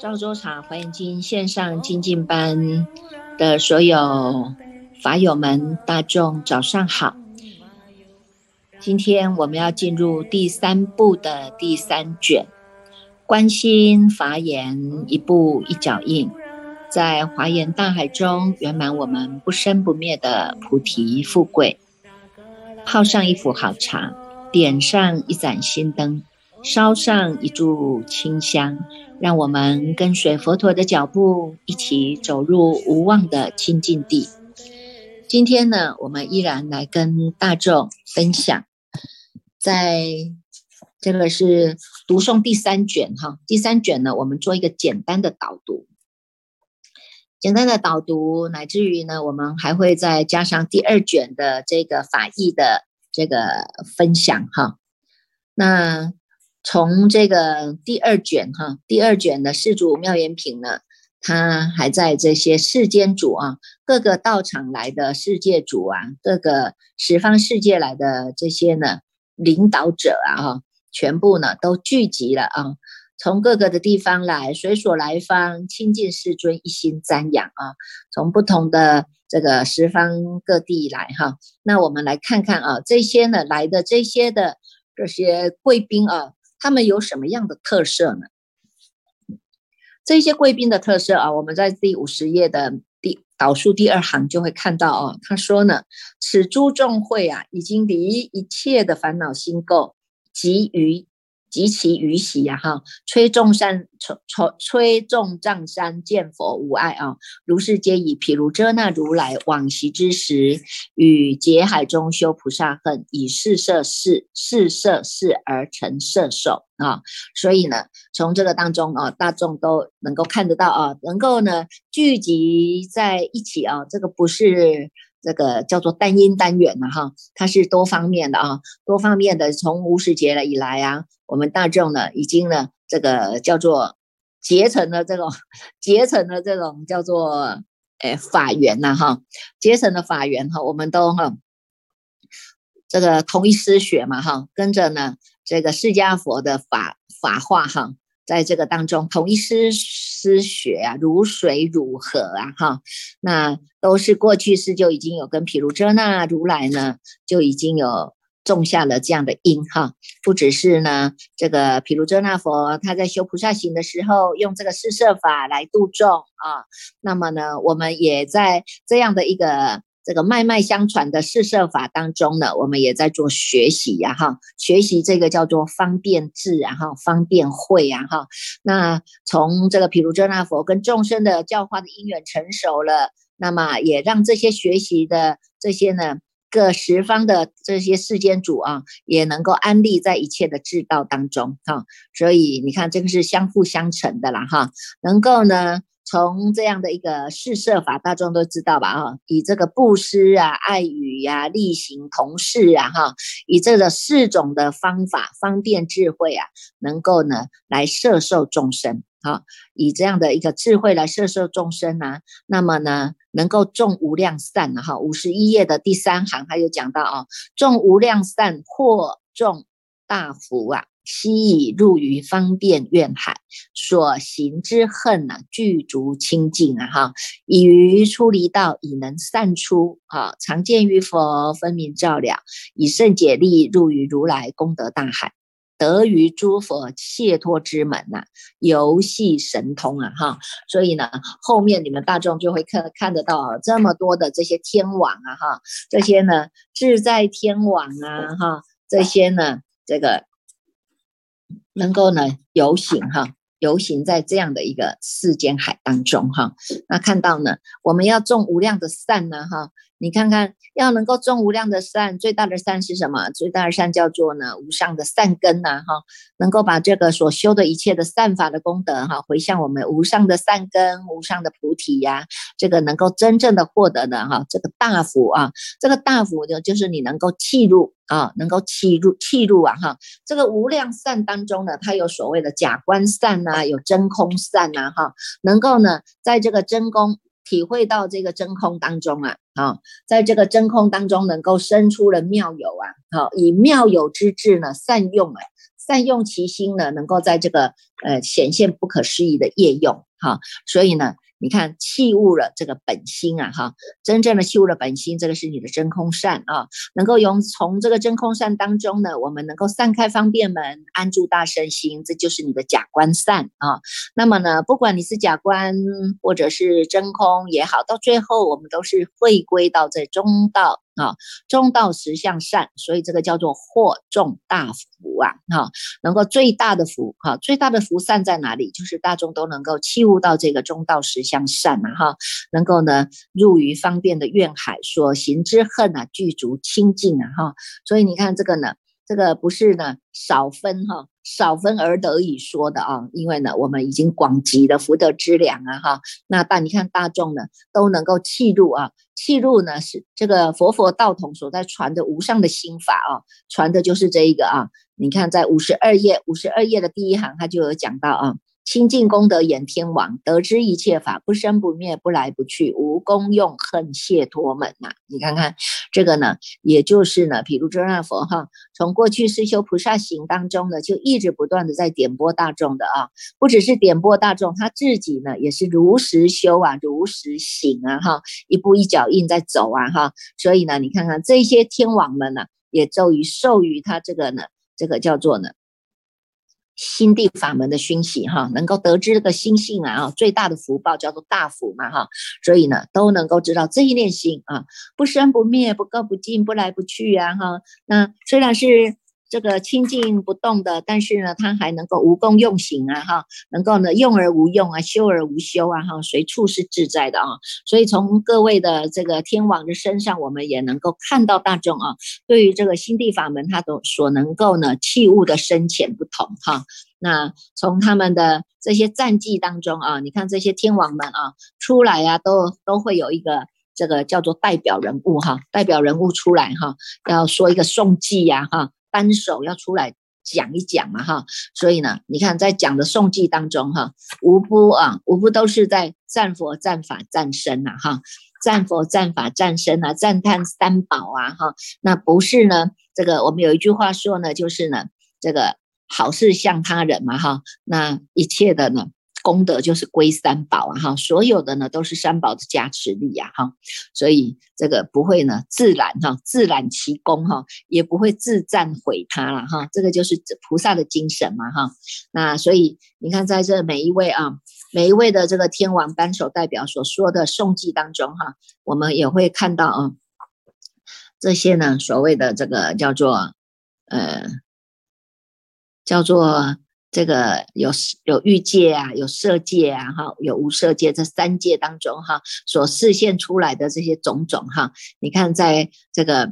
赵州茶华严经线上精进班的所有法友们，大众早上好。今天我们要进入第三部的第三卷，观心法言一步一脚印，在华严大海中圆满我们不生不灭的菩提富贵。泡上一壶好茶，点上一盏心灯。烧上一炷清香，让我们跟随佛陀的脚步，一起走入无望的清净地。今天呢，我们依然来跟大众分享，在这个是读诵第三卷哈。第三卷呢，我们做一个简单的导读，简单的导读，乃至于呢，我们还会再加上第二卷的这个法义的这个分享哈。那从这个第二卷哈，第二卷的世主妙言品呢，他还在这些世间主啊，各个道场来的世界主啊，各个十方世界来的这些呢领导者啊哈，全部呢都聚集了啊，从各个的地方来，随所来方亲近世尊一心瞻仰啊，从不同的这个十方各地来哈，那我们来看看啊，这些呢来的这些的这些贵宾啊。他们有什么样的特色呢？这些贵宾的特色啊，我们在第五十页的第导数第二行就会看到哦。他说呢，此诸众会啊，已经离一切的烦恼心垢，及于。及其余喜呀，哈，吹众山，吹吹吹众丈山，见佛无碍啊。如是皆以毗卢遮那如来往昔之时，与劫海中修菩萨恨，以四摄事，四摄事而成摄受啊。所以呢，从这个当中啊，大众都能够看得到啊，能够呢聚集在一起啊，这个不是。这个叫做单因单缘呐，哈，它是多方面的啊，多方面的。从无始劫了以来啊，我们大众呢，已经呢，这个叫做结成了这种结成了这种叫做诶法缘呐，哈，结成了法缘哈，我们都哈，这个同一师学嘛，哈，跟着呢这个释迦佛的法法化哈。在这个当中，同一师师学啊，如水如河啊，哈，那都是过去世就已经有跟毗卢遮那如来呢，就已经有种下了这样的因哈。不只是呢，这个毗卢遮那佛他在修菩萨行的时候，用这个四摄法来度众啊，那么呢，我们也在这样的一个。这个脉脉相传的四摄法当中呢，我们也在做学习呀，哈，学习这个叫做方便智啊，哈，方便会啊，哈。那从这个毗卢遮那佛跟众生的教化的因缘成熟了，那么也让这些学习的这些呢各十方的这些世间主啊，也能够安立在一切的智道当中，哈。所以你看，这个是相辅相成的啦，哈，能够呢。从这样的一个四摄法，大众都知道吧？哈，以这个布施啊、爱语呀、力行同事啊，哈，以这个四种的方法，方便智慧啊，能够呢来摄受众生，哈，以这样的一个智慧来摄受众生啊，那么呢，能够种无量善啊，哈，五十一页的第三行，他有讲到啊，种无量善或种大福啊。悉以入于方便愿海，所行之恨呐，具足清净啊！哈，以于出离道，以能散出哈，常见于佛，分明照了，以圣解力入于如来功德大海，得于诸佛解脱之门呐，游戏神通啊！哈，所以呢，后面你们大众就会看看得到这么多的这些天网啊！哈，这些呢，自在天网啊！哈，这些呢，这个。能够呢游行哈，游行在这样的一个世间海当中哈，那看到呢，我们要种无量的善呢哈。你看看，要能够种无量的善，最大的善是什么？最大的善叫做呢无上的善根呐，哈，能够把这个所修的一切的善法的功德哈，回向我们无上的善根、无上的菩提呀，这个能够真正的获得的哈，这个大福啊，这个大福呢，就是你能够契入啊，能够契入契入啊，哈，这个无量善当中呢，它有所谓的假观善呐，有真空善呐，哈，能够呢，在这个真空。体会到这个真空当中啊，啊，在这个真空当中能够生出了妙有啊，好，以妙有之智呢，善用啊，善用其心呢，能够在这个呃显现不可思议的业用哈，所以呢。你看，器物了这个本心啊，哈，真正的器物的本心，这个是你的真空善啊，能够用从这个真空善当中呢，我们能够散开方便门，安住大身心，这就是你的假观善啊。那么呢，不管你是假观或者是真空也好，到最后我们都是会归到这中道。啊，中道实向善，所以这个叫做获众大福啊！哈，能够最大的福，哈，最大的福善在哪里？就是大众都能够器悟到这个中道实向善啊！哈，能够呢入于方便的愿海，所行之恨啊具足清净啊！哈，所以你看这个呢，这个不是呢少分哈。少分而得以说的啊，因为呢，我们已经广集了福德之粮啊，哈，那但你看大众呢都能够契入啊，契入呢是这个佛佛道统所在传的无上的心法啊，传的就是这一个啊，你看在五十二页，五十二页的第一行，他就有讲到啊。清净功德眼天王，得知一切法不生不灭，不来不去，无功用恨谢脱门呐！你看看这个呢，也就是呢，毗卢遮那佛哈，从过去世修菩萨行当中呢，就一直不断的在点拨大众的啊，不只是点拨大众，他自己呢也是如实修啊，如实行啊哈，一步一脚印在走啊哈，所以呢，你看看这些天王们呢，也咒于授予他这个呢，这个叫做呢。心地法门的熏习哈，能够得知这个心性啊，最大的福报叫做大福嘛哈，所以呢，都能够知道这一念心啊，不生不灭，不垢不净，不来不去啊哈，那虽然是。这个清净不动的，但是呢，它还能够无功用行啊，哈，能够呢用而无用啊，修而无修啊，哈，随处是自在的啊。所以从各位的这个天王的身上，我们也能够看到大众啊，对于这个心地法门，它都所能够呢器物的深浅不同哈。那从他们的这些战绩当中啊，你看这些天王们啊出来啊，都都会有一个这个叫做代表人物哈，代表人物出来哈，要说一个颂记呀哈。单手要出来讲一讲嘛哈，所以呢，你看在讲的颂记当中哈，无不啊，无不都是在赞佛、赞法、赞身呐哈，赞佛、赞法、赞身啊，赞叹三宝啊哈，那不是呢，这个我们有一句话说呢，就是呢，这个好事向他人嘛哈，那一切的呢。功德就是归三宝啊哈，所有的呢都是三宝的加持力呀哈，所以这个不会呢自然哈自然其功哈，也不会自赞毁他了哈，这个就是菩萨的精神嘛哈。那所以你看在这每一位啊每一位的这个天王扳手代表所说的颂记当中哈，我们也会看到啊这些呢所谓的这个叫做呃叫做。这个有有欲界啊，有色界啊，哈，有无色界，这三界当中哈，所示现出来的这些种种哈，你看在这个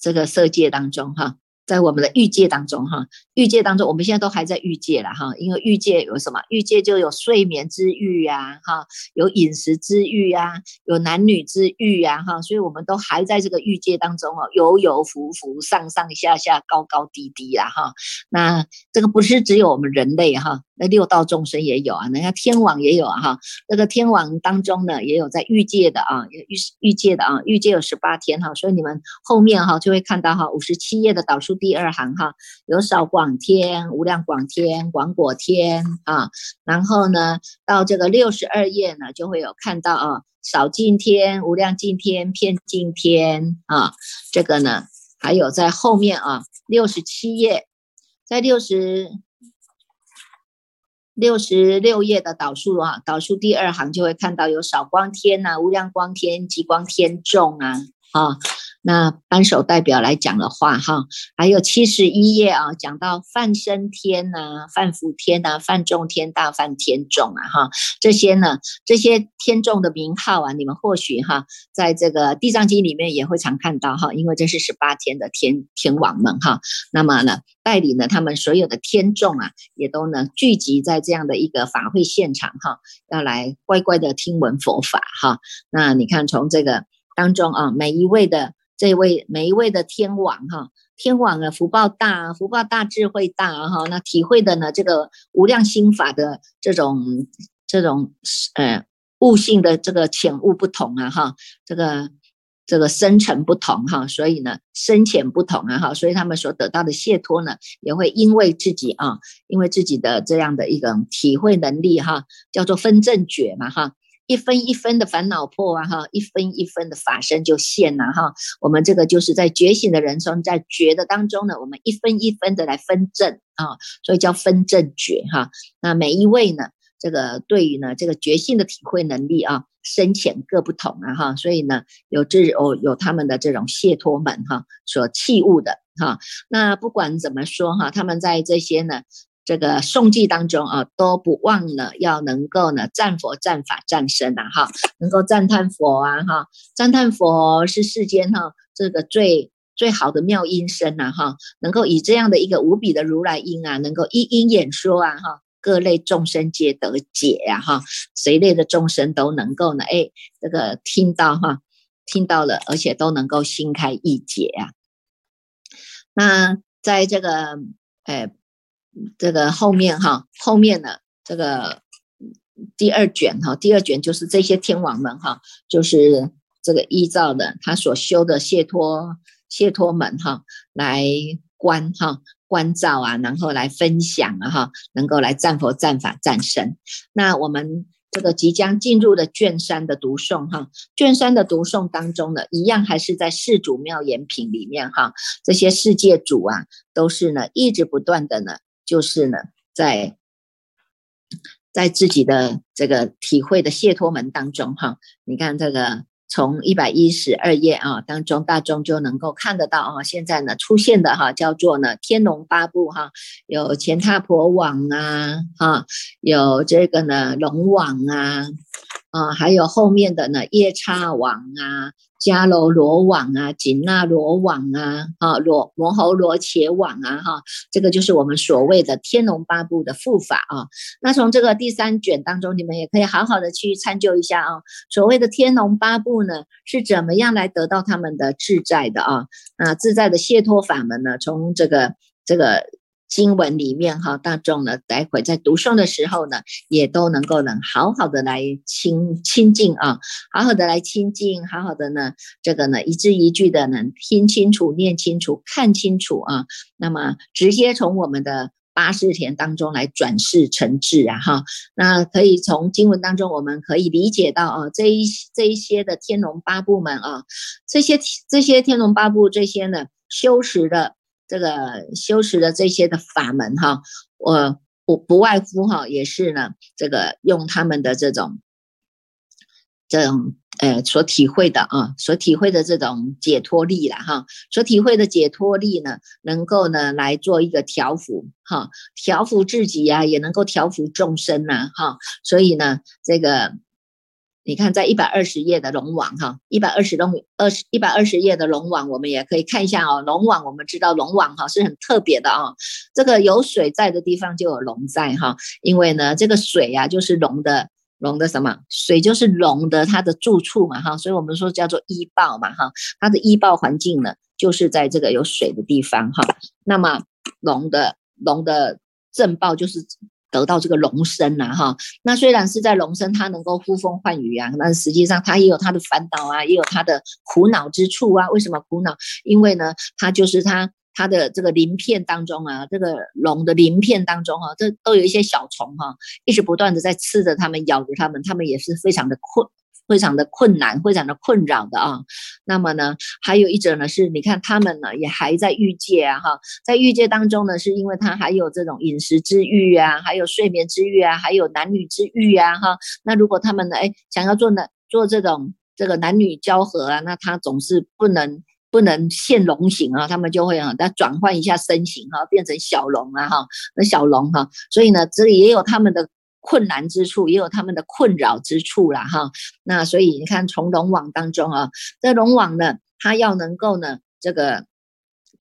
这个色界当中哈。在我们的欲界当中，哈，欲界当中，我们现在都还在欲界了，哈，因为欲界有什么？欲界就有睡眠之欲呀，哈，有饮食之欲呀，有男女之欲呀，哈，所以我们都还在这个欲界当中哦，游游浮浮，上上下下，高高低低呀，哈，那这个不是只有我们人类哈。那六道众生也有啊，人家天王也有啊，哈，那个天王当中呢，也有在欲界的啊，欲欲界的啊，欲界有十八天哈，所以你们后面哈就会看到哈，五十七页的导数第二行哈，有少广天、无量广天、广果天啊，然后呢，到这个六十二页呢，就会有看到啊，少尽天、无量尽天、偏尽天啊，这个呢，还有在后面啊，六十七页，在六十。六十六页的导数啊，导数第二行就会看到有少光天呐、无量光天、极光天众啊，啊。那扳手代表来讲的话，哈，还有七十一页啊，讲到范生天呐、范福天呐、范众天、大范天众啊，哈，这些呢，这些天众的名号啊，你们或许哈，在这个地藏经里面也会常看到哈，因为这是十八天的天天王们哈，那么呢，带领呢他们所有的天众啊，也都呢聚集在这样的一个法会现场哈，要来乖乖的听闻佛法哈。那你看从这个当中啊，每一位的。这位每一位的天王哈，天王啊，福报大，福报大，智慧大哈，那体会的呢，这个无量心法的这种这种呃悟性的这个浅悟不同啊哈，这个这个深沉不同哈，所以呢深浅不同啊哈，所以他们所得到的解脱呢，也会因为自己啊，因为自己的这样的一个体会能力哈，叫做分正觉嘛哈，一分一分的烦恼破啊哈，一分一分的法身就现了哈。我们这个就是在觉醒的人生，在觉的当中呢，我们一分一分的来分正啊，所以叫分正觉哈。那每一位呢，这个对于呢这个觉性的体会能力啊。深浅各不同啊哈，所以呢，有这哦有他们的这种解脱门哈，所器物的哈。那不管怎么说哈，他们在这些呢这个诵记当中啊，都不忘了要能够呢赞佛、赞法、赞身呐哈，能够赞叹佛啊哈，赞叹佛是世间哈这个最最好的妙音声呐哈，能够以这样的一个无比的如来音啊，能够一音演说啊哈。各类众生皆得解呀，哈，谁类的众生都能够呢？哎，这个听到哈，听到了，而且都能够心开意解呀。那在这个，哎，这个后面哈，后面呢，这个第二卷哈，第二卷就是这些天王们哈，就是这个依照的他所修的解脱解脱门哈来观哈。观照啊，然后来分享啊，哈，能够来赞佛、赞法、赞神。那我们这个即将进入的卷三的读诵哈，卷三的读诵当中呢，一样还是在世主妙言品里面哈，这些世界主啊，都是呢一直不断的呢，就是呢在在自己的这个体会的解脱门当中哈，你看这个。从一百一十二页啊当中，大众就能够看得到啊，现在呢出现的哈叫做呢天龙八部哈，有乾闥婆网啊哈，有这个呢龙网啊。啊，还有后面的呢，夜叉王啊，迦楼罗王啊，紧那罗王啊，啊，罗摩喉罗伽王啊，哈，这个就是我们所谓的天龙八部的护法啊。那从这个第三卷当中，你们也可以好好的去参究一下啊。所谓的天龙八部呢，是怎么样来得到他们的自在的啊？那自在的解脱法门呢？从这个这个。经文里面哈，大众呢，待会在读诵的时候呢，也都能够能好好的来亲亲近啊，好好的来亲近，好好的呢，这个呢一字一句的能听清楚、念清楚、看清楚啊。那么直接从我们的八识田当中来转世成智啊哈。那可以从经文当中，我们可以理解到啊，这一这一些的天龙八部们啊，这些这些天龙八部这些呢修持的。这个修持的这些的法门哈，我不不外乎哈，也是呢，这个用他们的这种这种呃所体会的啊，所体会的这种解脱力了哈，所体会的解脱力呢，能够呢来做一个调伏哈，调伏自己呀，也能够调伏众生呐哈，所以呢，这个。你看，在一百二十页的龙王哈，一百二十龙二十一百二十页的龙王，我们也可以看一下哦。龙王，我们知道龙王哈是很特别的啊。这个有水在的地方就有龙在哈，因为呢，这个水呀就是龙的龙的什么？水就是龙的它的住处嘛哈，所以我们说叫做依报嘛哈。它的依报环境呢，就是在这个有水的地方哈。那么龙的龙的正报就是。得到这个龙身呐，哈，那虽然是在龙身，它能够呼风唤雨啊，但实际上它也有它的烦恼啊，也有它的苦恼之处啊。为什么苦恼？因为呢，它就是它它的这个鳞片当中啊，这个龙的鳞片当中哈，这都有一些小虫哈，一直不断的在吃着它们，咬着它们，它们也是非常的困。非常的困难，非常的困扰的啊。那么呢，还有一者呢，是你看他们呢也还在欲界啊，哈，在欲界当中呢，是因为他还有这种饮食之欲啊，还有睡眠之欲啊，还有男女之欲啊，哈。那如果他们呢，哎，想要做呢，做这种这个男女交合啊，那他总是不能不能现龙形啊，他们就会啊，再转换一下身形哈，变成小龙啊，哈，那小龙哈，所以呢，这里也有他们的。困难之处也有他们的困扰之处啦，哈。那所以你看，从龙网当中啊，这龙网呢，它要能够呢，这个。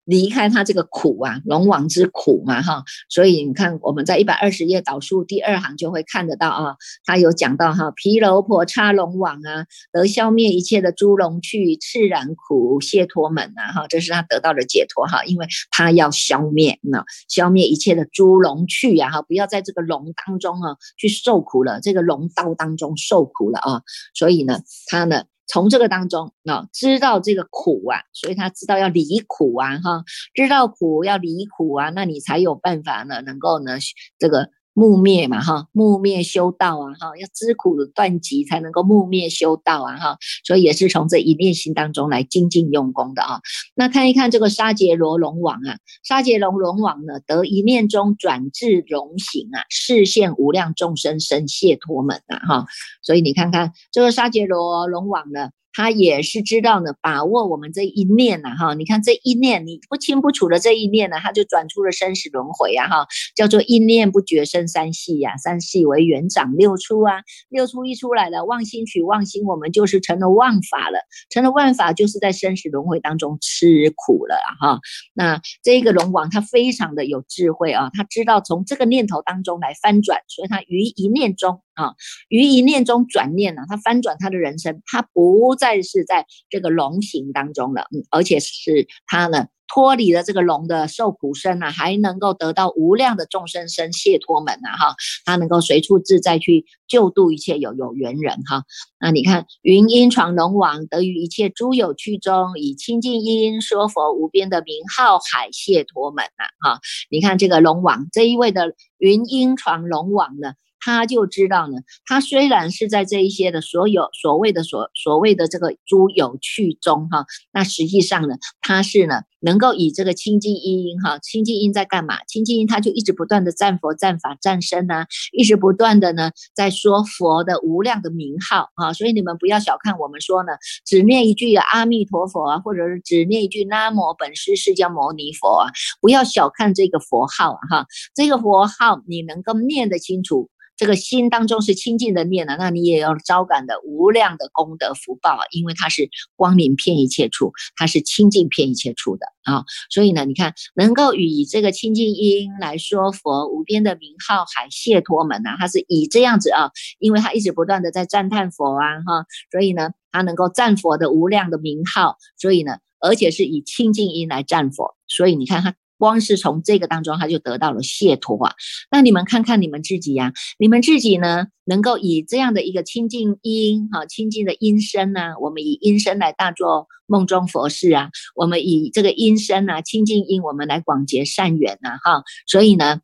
离开他这个苦啊，龙王之苦嘛，哈，所以你看我们在一百二十页导数第二行就会看得到啊，他有讲到哈，毗楼婆叉龙王啊，得消灭一切的诸龙去赤然苦解脱门啊，哈，这是他得到的解脱哈，因为他要消灭那消灭一切的诸龙去呀，哈，不要在这个龙当中啊去受苦了，这个龙刀当中受苦了啊，所以呢，他呢从这个当中啊，知道这个苦啊，所以他知道要离苦啊，哈，知道苦要离苦啊，那你才有办法呢，能够呢，这个。木灭嘛，哈，木灭修道啊，哈，要知苦断集才能够木灭修道啊，哈，所以也是从这一念心当中来精进用功的啊。那看一看这个沙杰罗龙王啊，沙杰罗龙王呢，得一念中转至龙形啊，视现无量众生生谢脱门啊，哈，所以你看看这个沙杰罗龙王呢。他也是知道呢，把握我们这一念呐，哈，你看这一念你不清不楚的这一念呢，他就转出了生死轮回啊，哈，叫做一念不绝生三系呀，三系为元长六出啊，六出一出来了，妄心取妄心，我们就是成了妄法了，成了万法，就是在生死轮回当中吃苦了哈。那这个龙王他非常的有智慧啊，他知道从这个念头当中来翻转，所以他于一念中。啊，于一念中转念呢，他翻转他的人生，他不再是在这个龙形当中了，嗯，而且是他呢脱离了这个龙的受苦身啊，还能够得到无量的众生生解脱门啊，哈，他能够随处自在去救度一切有有缘人哈。那你看云音传龙王得于一切诸有趣中，以清净音说佛无边的名号海解脱门啊，哈，你看这个龙王这一位的云音传龙王呢。他就知道呢，他虽然是在这一些的所有所谓的所所谓的这个诸有趣中哈，那实际上呢，他是呢能够以这个清净音哈，清净音在干嘛？清净音他就一直不断的赞佛、赞法、赞身呐，一直不断的呢在说佛的无量的名号啊，所以你们不要小看我们说呢，只念一句阿弥陀佛啊，或者是只念一句南无本师释迦牟尼佛啊，不要小看这个佛号哈，这个佛号你能够念得清楚。这个心当中是清净的念呢，那你也要招感的无量的功德福报啊，因为它是光明遍一切处，它是清净遍一切处的啊，所以呢，你看能够以这个清净音来说佛无边的名号海解脱门啊，它是以这样子啊，因为他一直不断的在赞叹佛啊哈，所以呢，他能够赞佛的无量的名号，所以呢，而且是以清净音来赞佛，所以你看他。光是从这个当中，他就得到了解脱啊。那你们看看你们自己呀，你们自己呢，能够以这样的一个清净音，哈，清净的音声呢，我们以音声来大做梦中佛事啊，我们以这个音声啊，清净音，我们来广结善缘呐，哈。所以呢。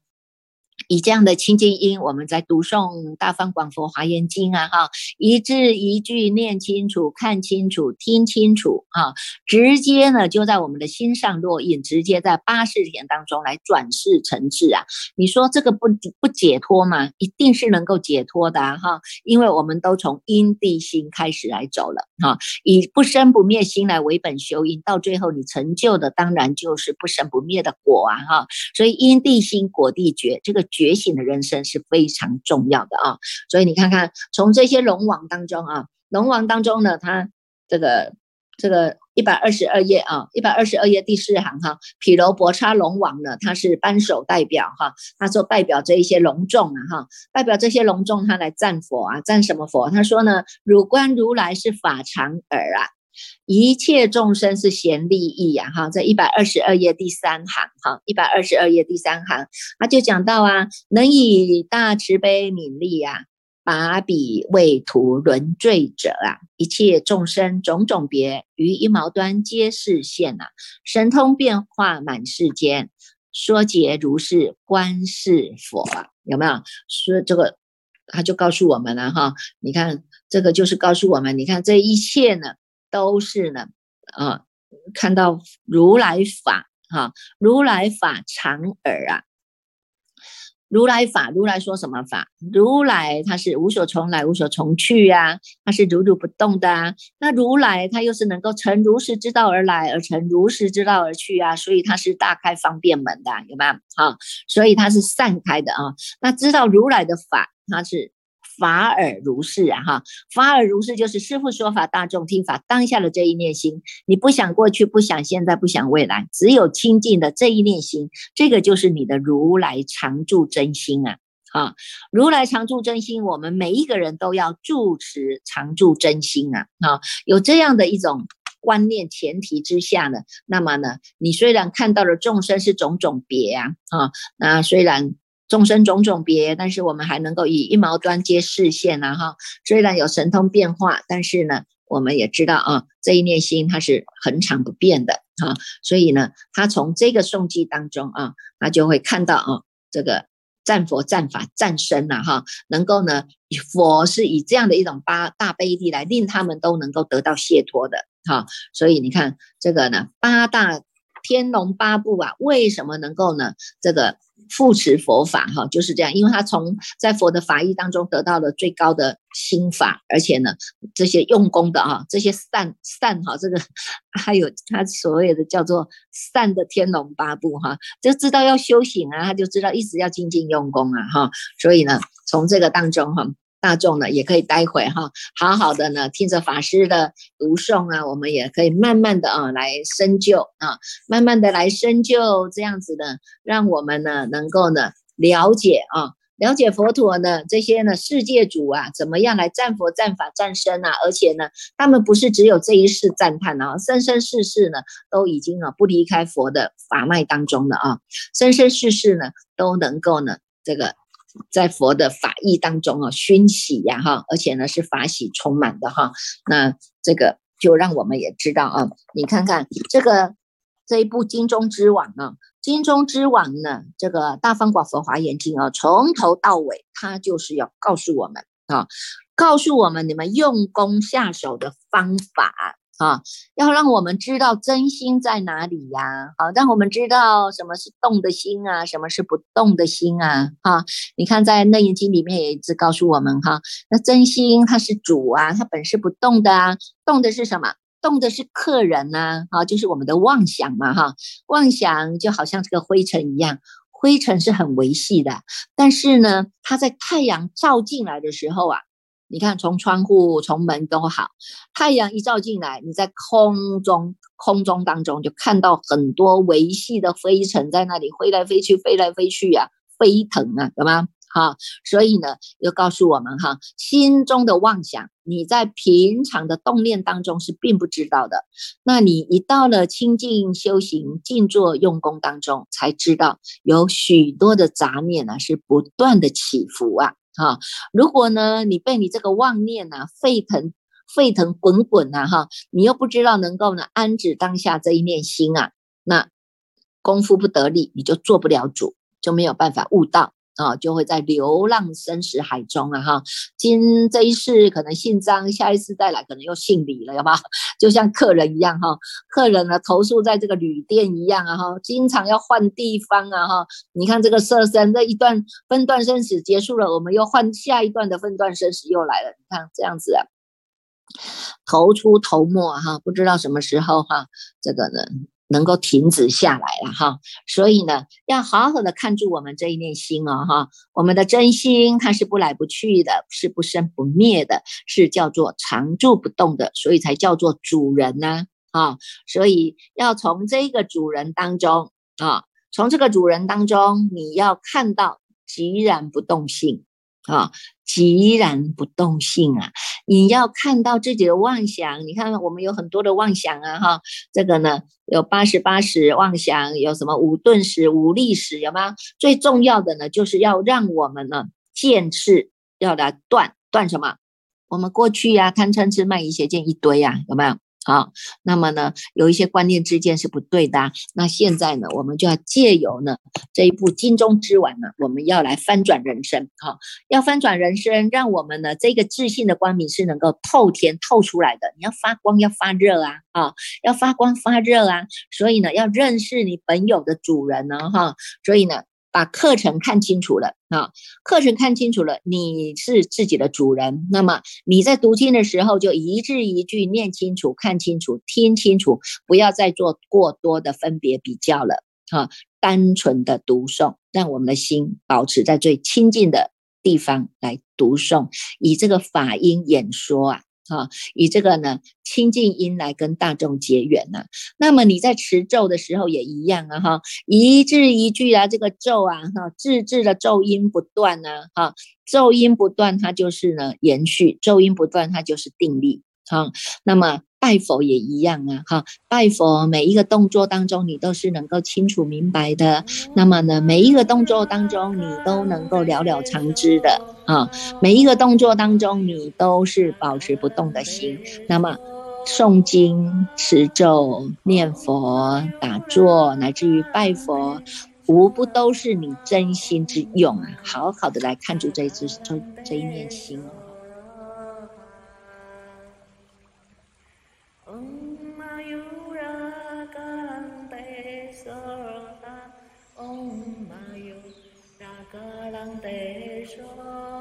以这样的清净音，我们在读诵《大方广佛华严经》啊，哈，一字一句念清楚、看清楚、听清楚，哈，直接呢就在我们的心上落印，直接在八世田当中来转世成智啊！你说这个不不解脱吗？一定是能够解脱的哈，因为我们都从因地心开始来走了哈，以不生不灭心来为本修因，到最后你成就的当然就是不生不灭的果啊哈，所以因地心果地觉这个。觉觉醒的人生是非常重要的啊，所以你看看从这些龙王当中啊，龙王当中呢，他这个这个一百二十二页啊，一百二十二页第四行哈，毗罗婆叉龙王呢，他是扳手代表哈，他说代表这一些龙众啊哈，代表这些龙众他来赞佛啊，赞什么佛？他说呢，汝观如来是法常耳啊。一切众生是贤利益呀，哈，在一百二十二页第三行，哈，一百二十二页第三行，他就讲到啊，能以大慈悲悯力呀，把彼为徒轮罪者啊，一切众生种种别于一毛端皆是现呐，神通变化满世间，说解如是观世佛啊，有没有？说这个，他就告诉我们了哈，你看这个就是告诉我们，你看这一切呢。都是呢，啊，看到如来法哈，如来法常耳啊，如来法，如来说什么法？如来他是无所从来，无所从去啊，他是如如不动的啊。那如来他又是能够成如实之道而来，而成如实之道而去啊，所以他是大开方便门的，有没有？好，所以他是散开的啊。那知道如来的法，他是。法尔如是啊，哈，法尔如是就是师父说法，大众听法，当下的这一念心，你不想过去，不想现在，不想未来，只有清净的这一念心，这个就是你的如来常住真心啊，啊，如来常住真心，我们每一个人都要住持常住真心啊，啊，有这样的一种观念前提之下呢，那么呢，你虽然看到了众生是种种别啊，啊，那虽然。众生种种别，但是我们还能够以一毛端接视线呐哈。虽然有神通变化，但是呢，我们也知道啊，这一念心它是恒常不变的啊，所以呢，他从这个诵记当中啊，他就会看到啊，这个战佛、战法、战身呐，哈，能够呢，佛是以这样的一种八大悲力来令他们都能够得到解脱的哈，所以你看这个呢，八大天龙八部啊，为什么能够呢？这个。复持佛法哈，就是这样，因为他从在佛的法义当中得到了最高的心法，而且呢，这些用功的啊，这些善善哈，这个还有他所谓的叫做善的天龙八部哈，就知道要修行啊，他就知道一直要精进用功啊哈，所以呢，从这个当中哈。大众呢也可以待会哈，好好的呢听着法师的读诵啊，我们也可以慢慢的啊来深究啊，慢慢的来深究这样子的，让我们呢能够呢了解啊，了解佛陀呢这些呢世界主啊怎么样来赞佛赞法赞身啊，而且呢他们不是只有这一世赞叹啊，生生世世呢都已经啊不离开佛的法脉当中了啊，生生世世呢都能够呢这个。在佛的法义当中啊，熏喜呀哈，而且呢是法喜充满的哈。那这个就让我们也知道啊，你看看这个这一部经中之王啊，经中之王呢，这个大方广佛华严经啊，从头到尾，它就是要告诉我们啊，告诉我们你们用功下手的方法。啊，要让我们知道真心在哪里呀？好，让我们知道什么是动的心啊，什么是不动的心啊？哈，你看在《楞严经》里面也一直告诉我们哈，那真心它是主啊，它本是不动的啊，动的是什么？动的是客人呐，啊，就是我们的妄想嘛，哈，妄想就好像这个灰尘一样，灰尘是很维系的，但是呢，它在太阳照进来的时候啊。你看，从窗户、从门都好，太阳一照进来，你在空中、空中当中就看到很多维系的飞尘在那里飞来飞去、飞来飞去呀，飞腾啊，懂吗？哈，所以呢，又告诉我们哈，心中的妄想，你在平常的动念当中是并不知道的，那你一到了清净修行、静坐用功当中，才知道有许多的杂念呢，是不断的起伏啊。哈，如果呢，你被你这个妄念呐沸腾、沸腾滚滚呐，哈，你又不知道能够呢安止当下这一念心啊，那功夫不得力，你就做不了主，就没有办法悟道。啊，就会在流浪生死海中啊，哈，今这一世可能姓张，下一次再来可能又姓李了，有吗？就像客人一样哈，客人呢投诉在这个旅店一样啊，哈，经常要换地方啊，哈，你看这个色身这一段分段生死结束了，我们又换下一段的分段生死又来了，你看这样子啊，头出头没哈，不知道什么时候哈，这个呢。能够停止下来了哈，所以呢，要好好的看住我们这一念心哦哈，我们的真心它是不来不去的，是不生不灭的，是叫做常住不动的，所以才叫做主人呢啊，所以要从这个主人当中啊，从这个主人当中，你要看到寂然不动性。啊，寂然不动性啊！你要看到自己的妄想，你看我们有很多的妄想啊，哈，这个呢有八十八十妄想，有什么五顿时、五力时，有吗？最重要的呢，就是要让我们呢见识要来断断什么？我们过去呀贪嗔痴慢疑邪见一堆呀，有没有？好，那么呢，有一些观念之间是不对的。那现在呢，我们就要借由呢这一部金钟之丸呢，我们要来翻转人生。哈，要翻转人生，让我们呢这个自信的光明是能够透天透出来的。你要发光，要发热啊，啊，要发光发热啊。所以呢，要认识你本有的主人呢，哈。所以呢。把课程看清楚了啊，课程看清楚了，你是自己的主人。那么你在读经的时候，就一字一句念清楚、看清楚、听清楚，不要再做过多的分别比较了啊！单纯的读诵，让我们的心保持在最亲近的地方来读诵，以这个法音演说啊。啊，以这个呢清净音来跟大众结缘呐。那么你在持咒的时候也一样啊，哈，一字一句啊，这个咒啊，哈，字字的咒音不断呢，哈，咒音不断，它就是呢延续；咒音不断，它就是定力。哈，那么拜佛也一样啊，哈，拜佛每一个动作当中，你都是能够清楚明白的。那么呢，每一个动作当中，你都能够了了常知的啊。每一个动作当中，你都是保持不动的心。那么，诵经、持咒、念佛、打坐，乃至于拜佛，无不都是你真心之用啊！好好的来看住这一只这这一念心。Om Mayura Karante Sorata Om Mayura Karante Sorata